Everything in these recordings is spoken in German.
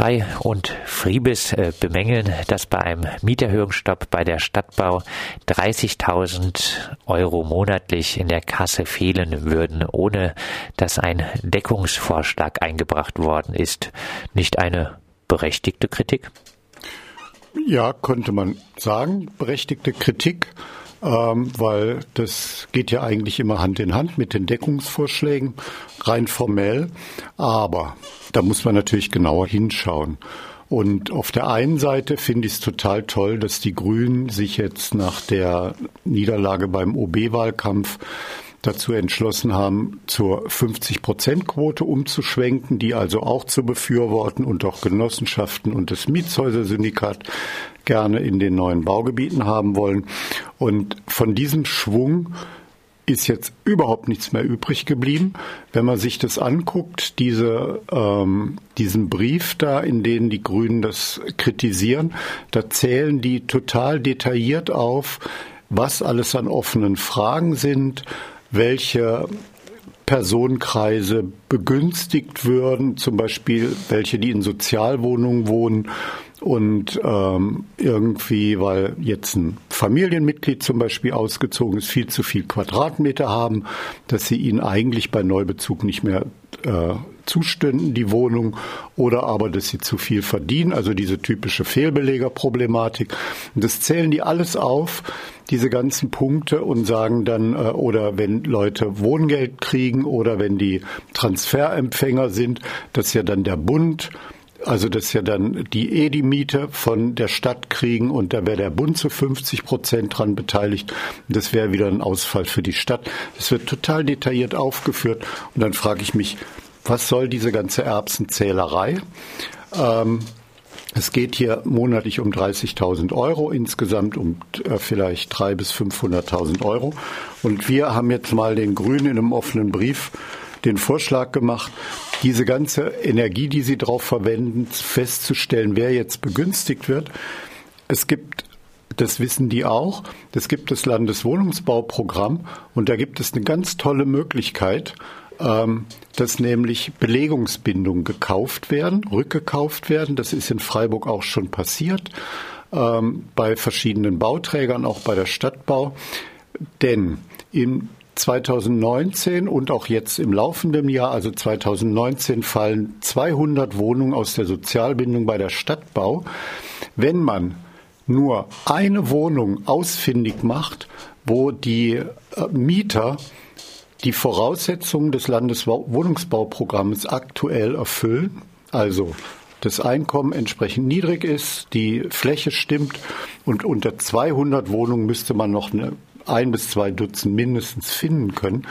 Frei und Friebes äh, bemängeln, dass bei einem Mieterhöhungsstopp bei der Stadtbau 30.000 Euro monatlich in der Kasse fehlen würden, ohne dass ein Deckungsvorschlag eingebracht worden ist. Nicht eine berechtigte Kritik? Ja, könnte man sagen, berechtigte Kritik ähm, weil das geht ja eigentlich immer Hand in Hand mit den Deckungsvorschlägen, rein formell. Aber da muss man natürlich genauer hinschauen. Und auf der einen Seite finde ich es total toll, dass die Grünen sich jetzt nach der Niederlage beim OB-Wahlkampf dazu entschlossen haben, zur 50-Prozent-Quote umzuschwenken, die also auch zu befürworten und auch Genossenschaften und das Mietshäuser-Syndikat gerne in den neuen Baugebieten haben wollen. Und von diesem Schwung ist jetzt überhaupt nichts mehr übrig geblieben. Wenn man sich das anguckt, diese, ähm, diesen Brief da, in dem die Grünen das kritisieren, da zählen die total detailliert auf, was alles an offenen Fragen sind, welche Personenkreise begünstigt würden, zum Beispiel welche, die in Sozialwohnungen wohnen und ähm, irgendwie, weil jetzt ein Familienmitglied zum Beispiel ausgezogen ist, viel zu viel Quadratmeter haben, dass sie ihn eigentlich bei Neubezug nicht mehr äh, zustünden, die Wohnung, oder aber, dass sie zu viel verdienen, also diese typische Fehlbelegerproblematik. Und das zählen die alles auf, diese ganzen Punkte, und sagen dann, äh, oder wenn Leute Wohngeld kriegen oder wenn die Transferempfänger sind, dass ja dann der Bund also dass ja dann die eh die Miete von der Stadt kriegen und da wäre der Bund zu 50 Prozent dran beteiligt. Das wäre wieder ein Ausfall für die Stadt. Das wird total detailliert aufgeführt und dann frage ich mich, was soll diese ganze Erbsenzählerei? Ähm, es geht hier monatlich um 30.000 Euro, insgesamt um äh, vielleicht 300.000 bis 500.000 Euro. Und wir haben jetzt mal den Grünen in einem offenen Brief den Vorschlag gemacht, diese ganze Energie, die sie darauf verwenden, festzustellen, wer jetzt begünstigt wird. Es gibt das wissen die auch. Es gibt das Landeswohnungsbauprogramm und da gibt es eine ganz tolle Möglichkeit, dass nämlich Belegungsbindungen gekauft werden, rückgekauft werden. Das ist in Freiburg auch schon passiert, ähm, bei verschiedenen Bauträgern, auch bei der Stadtbau. Denn in 2019 und auch jetzt im laufenden Jahr, also 2019, fallen 200 Wohnungen aus der Sozialbindung bei der Stadtbau. Wenn man nur eine Wohnung ausfindig macht, wo die äh, Mieter die Voraussetzungen des Landeswohnungsbauprogramms aktuell erfüllen, also das Einkommen entsprechend niedrig ist, die Fläche stimmt und unter 200 Wohnungen müsste man noch eine ein bis zwei Dutzend mindestens finden können.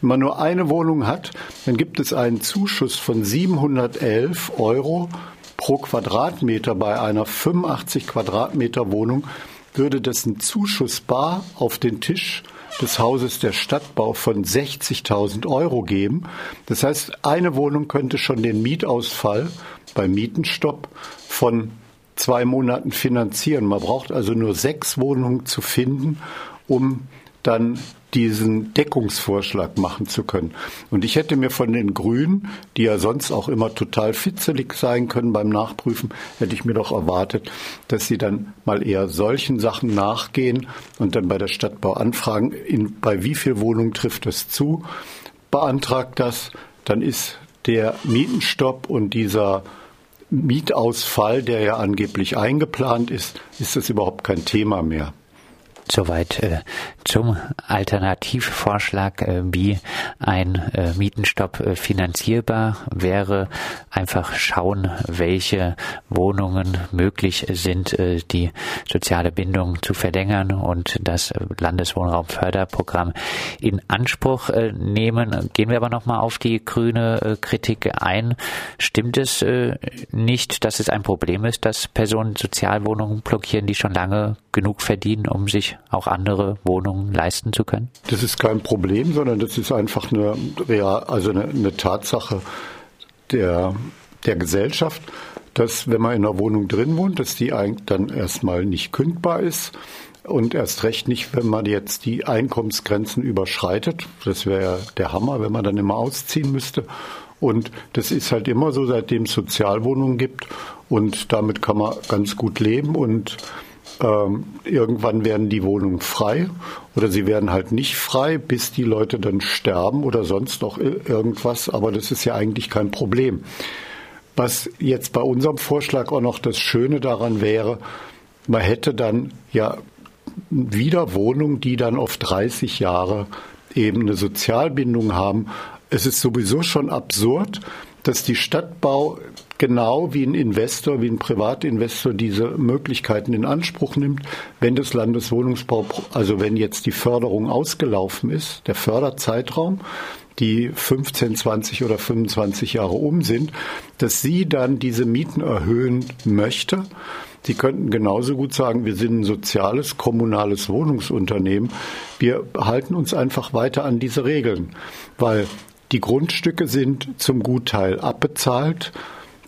Wenn man nur eine Wohnung hat, dann gibt es einen Zuschuss von 711 Euro pro Quadratmeter bei einer 85 Quadratmeter Wohnung würde das ein Zuschuss bar auf den Tisch des Hauses der Stadtbau von 60.000 Euro geben. Das heißt, eine Wohnung könnte schon den Mietausfall beim Mietenstopp von zwei Monaten finanzieren. Man braucht also nur sechs Wohnungen zu finden um dann diesen Deckungsvorschlag machen zu können. Und ich hätte mir von den Grünen, die ja sonst auch immer total fitzelig sein können beim Nachprüfen, hätte ich mir doch erwartet, dass sie dann mal eher solchen Sachen nachgehen und dann bei der Stadtbau anfragen, in, bei wie viel Wohnungen trifft das zu, beantragt das, dann ist der Mietenstopp und dieser Mietausfall, der ja angeblich eingeplant ist, ist das überhaupt kein Thema mehr. Soweit äh, zum Alternativvorschlag, äh, wie ein äh, Mietenstopp äh, finanzierbar wäre. Einfach schauen, welche Wohnungen möglich sind, äh, die soziale Bindung zu verlängern und das Landeswohnraumförderprogramm in Anspruch äh, nehmen. Gehen wir aber nochmal auf die grüne Kritik ein. Stimmt es nicht, dass es ein Problem ist, dass Personen Sozialwohnungen blockieren, die schon lange genug verdienen, um sich auch andere Wohnungen leisten zu können? Das ist kein Problem, sondern das ist einfach eine, real, also eine, eine Tatsache der, der Gesellschaft, dass wenn man in einer Wohnung drin wohnt, dass die dann erstmal nicht kündbar ist und erst recht nicht, wenn man jetzt die Einkommensgrenzen überschreitet. Das wäre ja der Hammer, wenn man dann immer ausziehen müsste Und das ist halt immer so, seitdem es Sozialwohnungen gibt. Und damit kann man ganz gut leben. Und ähm, irgendwann werden die Wohnungen frei oder sie werden halt nicht frei, bis die Leute dann sterben oder sonst noch irgendwas. Aber das ist ja eigentlich kein Problem. Was jetzt bei unserem Vorschlag auch noch das Schöne daran wäre, man hätte dann ja wieder Wohnungen, die dann auf 30 Jahre eben eine Sozialbindung haben. Es ist sowieso schon absurd, dass die Stadtbau genau wie ein Investor, wie ein Privatinvestor diese Möglichkeiten in Anspruch nimmt, wenn das Landeswohnungsbau, also wenn jetzt die Förderung ausgelaufen ist, der Förderzeitraum, die 15, 20 oder 25 Jahre um sind, dass sie dann diese Mieten erhöhen möchte. Sie könnten genauso gut sagen, wir sind ein soziales, kommunales Wohnungsunternehmen. Wir halten uns einfach weiter an diese Regeln, weil die Grundstücke sind zum Gutteil abbezahlt.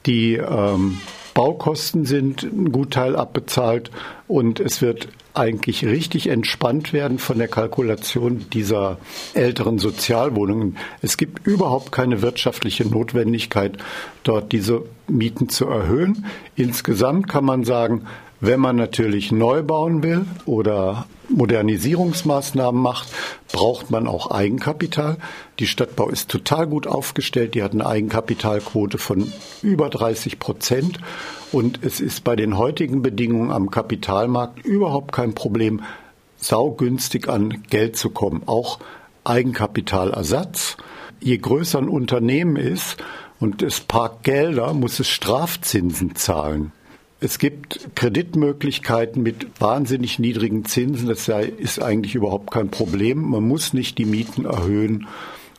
Die ähm, Baukosten sind ein Gutteil abbezahlt und es wird eigentlich richtig entspannt werden von der Kalkulation dieser älteren Sozialwohnungen. Es gibt überhaupt keine wirtschaftliche Notwendigkeit, dort diese Mieten zu erhöhen. Insgesamt kann man sagen, wenn man natürlich neu bauen will oder Modernisierungsmaßnahmen macht, braucht man auch Eigenkapital. Die Stadtbau ist total gut aufgestellt. Die hat eine Eigenkapitalquote von über 30 Prozent. Und es ist bei den heutigen Bedingungen am Kapitalmarkt überhaupt kein Problem, saugünstig an Geld zu kommen. Auch Eigenkapitalersatz. Je größer ein Unternehmen ist und es parkt Gelder, muss es Strafzinsen zahlen. Es gibt Kreditmöglichkeiten mit wahnsinnig niedrigen Zinsen. Das ist eigentlich überhaupt kein Problem. Man muss nicht die Mieten erhöhen.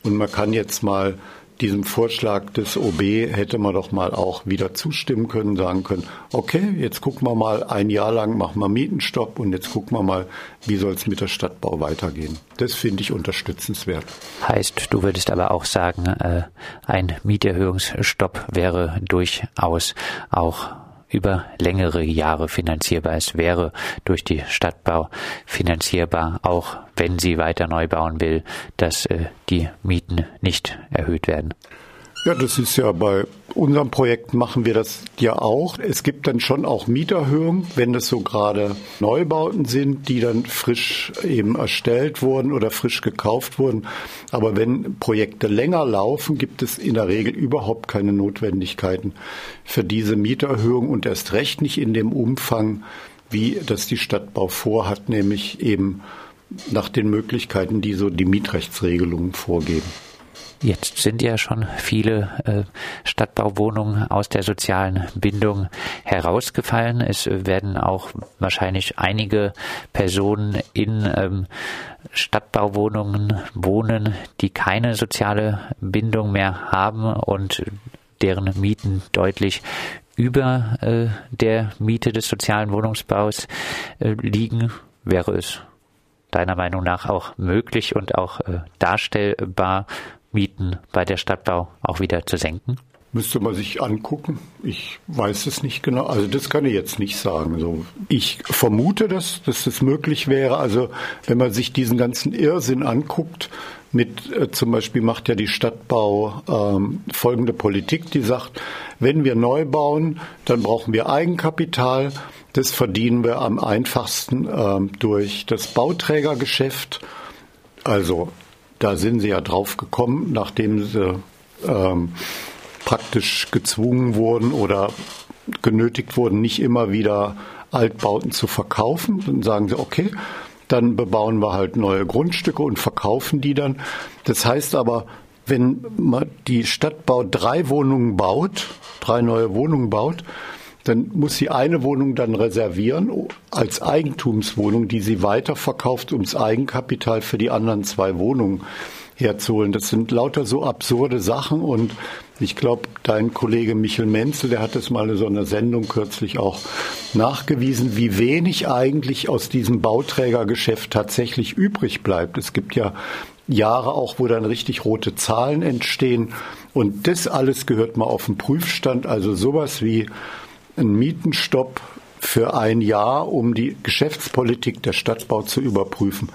Und man kann jetzt mal diesem Vorschlag des OB hätte man doch mal auch wieder zustimmen können, sagen können, okay, jetzt gucken wir mal ein Jahr lang, machen wir Mietenstopp und jetzt gucken wir mal, wie soll es mit der Stadtbau weitergehen. Das finde ich unterstützenswert. Heißt, du würdest aber auch sagen, äh, ein Mieterhöhungsstopp wäre durchaus auch über längere Jahre finanzierbar. Es wäre durch die Stadtbau finanzierbar, auch wenn sie weiter neu bauen will, dass äh, die Mieten nicht erhöht werden. Ja, das ist ja bei unserem Projekt machen wir das ja auch. Es gibt dann schon auch Mieterhöhungen, wenn das so gerade Neubauten sind, die dann frisch eben erstellt wurden oder frisch gekauft wurden. Aber wenn Projekte länger laufen, gibt es in der Regel überhaupt keine Notwendigkeiten für diese Mieterhöhung und erst recht nicht in dem Umfang, wie das die Stadtbau vorhat, nämlich eben nach den Möglichkeiten, die so die Mietrechtsregelungen vorgeben. Jetzt sind ja schon viele äh, Stadtbauwohnungen aus der sozialen Bindung herausgefallen. Es werden auch wahrscheinlich einige Personen in ähm, Stadtbauwohnungen wohnen, die keine soziale Bindung mehr haben und deren Mieten deutlich über äh, der Miete des sozialen Wohnungsbaus äh, liegen. Wäre es deiner Meinung nach auch möglich und auch darstellbar, Mieten bei der Stadtbau auch wieder zu senken? Müsste man sich angucken. Ich weiß es nicht genau. Also das kann ich jetzt nicht sagen. So, ich vermute, dass, dass das möglich wäre. Also wenn man sich diesen ganzen Irrsinn anguckt, mit äh, zum Beispiel macht ja die Stadtbau ähm, folgende Politik, die sagt, wenn wir neu bauen, dann brauchen wir Eigenkapital. Das verdienen wir am einfachsten ähm, durch das Bauträgergeschäft. Also da sind sie ja drauf gekommen, nachdem sie ähm, praktisch gezwungen wurden oder genötigt wurden, nicht immer wieder Altbauten zu verkaufen. Dann sagen sie, okay, dann bebauen wir halt neue Grundstücke und verkaufen die dann. Das heißt aber, wenn man die Stadtbau drei Wohnungen baut, drei neue Wohnungen baut, dann muss sie eine Wohnung dann reservieren als Eigentumswohnung, die sie weiterverkauft, um das Eigenkapital für die anderen zwei Wohnungen herzuholen. Das sind lauter so absurde Sachen und ich glaube, dein Kollege Michel Menzel, der hat das mal in so einer Sendung kürzlich auch nachgewiesen, wie wenig eigentlich aus diesem Bauträgergeschäft tatsächlich übrig bleibt. Es gibt ja Jahre auch, wo dann richtig rote Zahlen entstehen. Und das alles gehört mal auf den Prüfstand. Also sowas wie einen Mietenstopp für ein Jahr, um die Geschäftspolitik der Stadtbau zu überprüfen.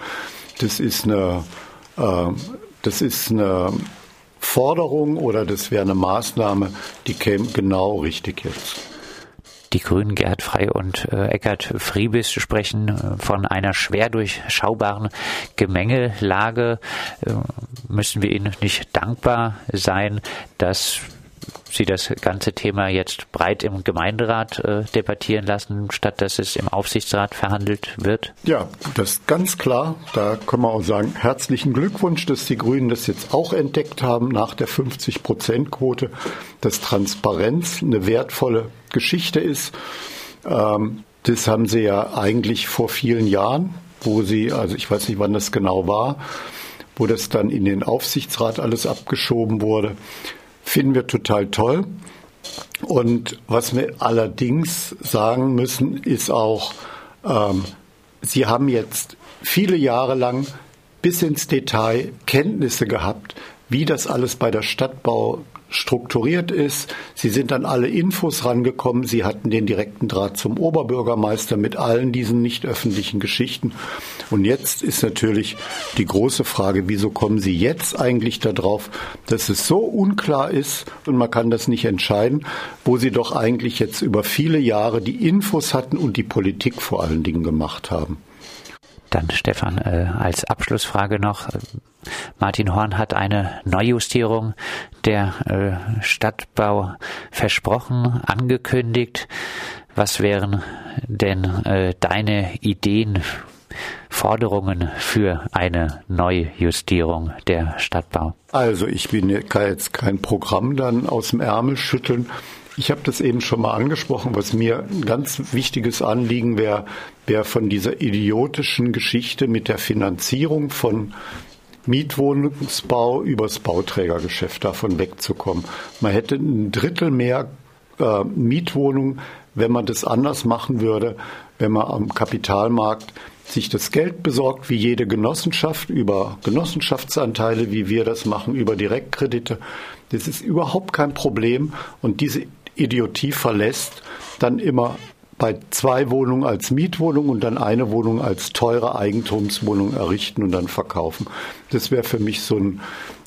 Das ist eine, äh, das ist eine Forderung oder das wäre eine Maßnahme, die käme genau richtig jetzt. Die Grünen Gerhard Frey und äh, Eckhard Friebis sprechen äh, von einer schwer durchschaubaren Gemengelage. Äh, müssen wir ihnen nicht dankbar sein, dass Sie das ganze Thema jetzt breit im Gemeinderat äh, debattieren lassen, statt dass es im Aufsichtsrat verhandelt wird? Ja, das ist ganz klar. Da können wir auch sagen, herzlichen Glückwunsch, dass die Grünen das jetzt auch entdeckt haben nach der 50-Prozent-Quote, dass Transparenz eine wertvolle Geschichte ist. Ähm, das haben sie ja eigentlich vor vielen Jahren, wo sie, also ich weiß nicht, wann das genau war, wo das dann in den Aufsichtsrat alles abgeschoben wurde finden wir total toll. Und was wir allerdings sagen müssen, ist auch, ähm, Sie haben jetzt viele Jahre lang bis ins Detail Kenntnisse gehabt, wie das alles bei der Stadtbau strukturiert ist. Sie sind an alle Infos rangekommen. Sie hatten den direkten Draht zum Oberbürgermeister mit allen diesen nicht öffentlichen Geschichten. Und jetzt ist natürlich die große Frage, wieso kommen Sie jetzt eigentlich darauf, dass es so unklar ist und man kann das nicht entscheiden, wo Sie doch eigentlich jetzt über viele Jahre die Infos hatten und die Politik vor allen Dingen gemacht haben. Dann Stefan, äh, als Abschlussfrage noch. Martin Horn hat eine Neujustierung der äh, Stadtbau versprochen, angekündigt. Was wären denn äh, deine Ideen, Forderungen für eine Neujustierung der Stadtbau? Also ich bin jetzt kein Programm dann aus dem Ärmel schütteln. Ich habe das eben schon mal angesprochen, was mir ein ganz wichtiges Anliegen wäre, wäre von dieser idiotischen Geschichte mit der Finanzierung von Mietwohnungsbau übers Bauträgergeschäft davon wegzukommen. Man hätte ein Drittel mehr äh, Mietwohnungen, wenn man das anders machen würde, wenn man am Kapitalmarkt sich das Geld besorgt, wie jede Genossenschaft, über Genossenschaftsanteile, wie wir das machen, über Direktkredite. Das ist überhaupt kein Problem. Und diese Idiotie verlässt, dann immer bei zwei Wohnungen als Mietwohnung und dann eine Wohnung als teure Eigentumswohnung errichten und dann verkaufen. Das wäre für mich so ein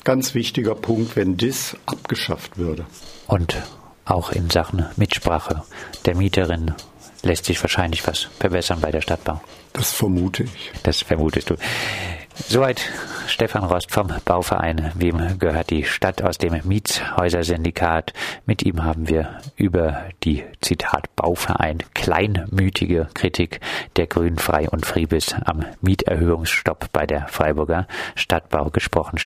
ganz wichtiger Punkt, wenn das abgeschafft würde. Und auch in Sachen Mitsprache der Mieterin lässt sich wahrscheinlich was verbessern bei der Stadtbau. Das vermute ich. Das vermutest du. Soweit Stefan Rost vom Bauverein. Wem gehört die Stadt aus dem Mietshäuser-Syndikat? Mit ihm haben wir über die Zitat Bauverein kleinmütige Kritik der Grünen Frei und Friebis am Mieterhöhungsstopp bei der Freiburger Stadtbau gesprochen.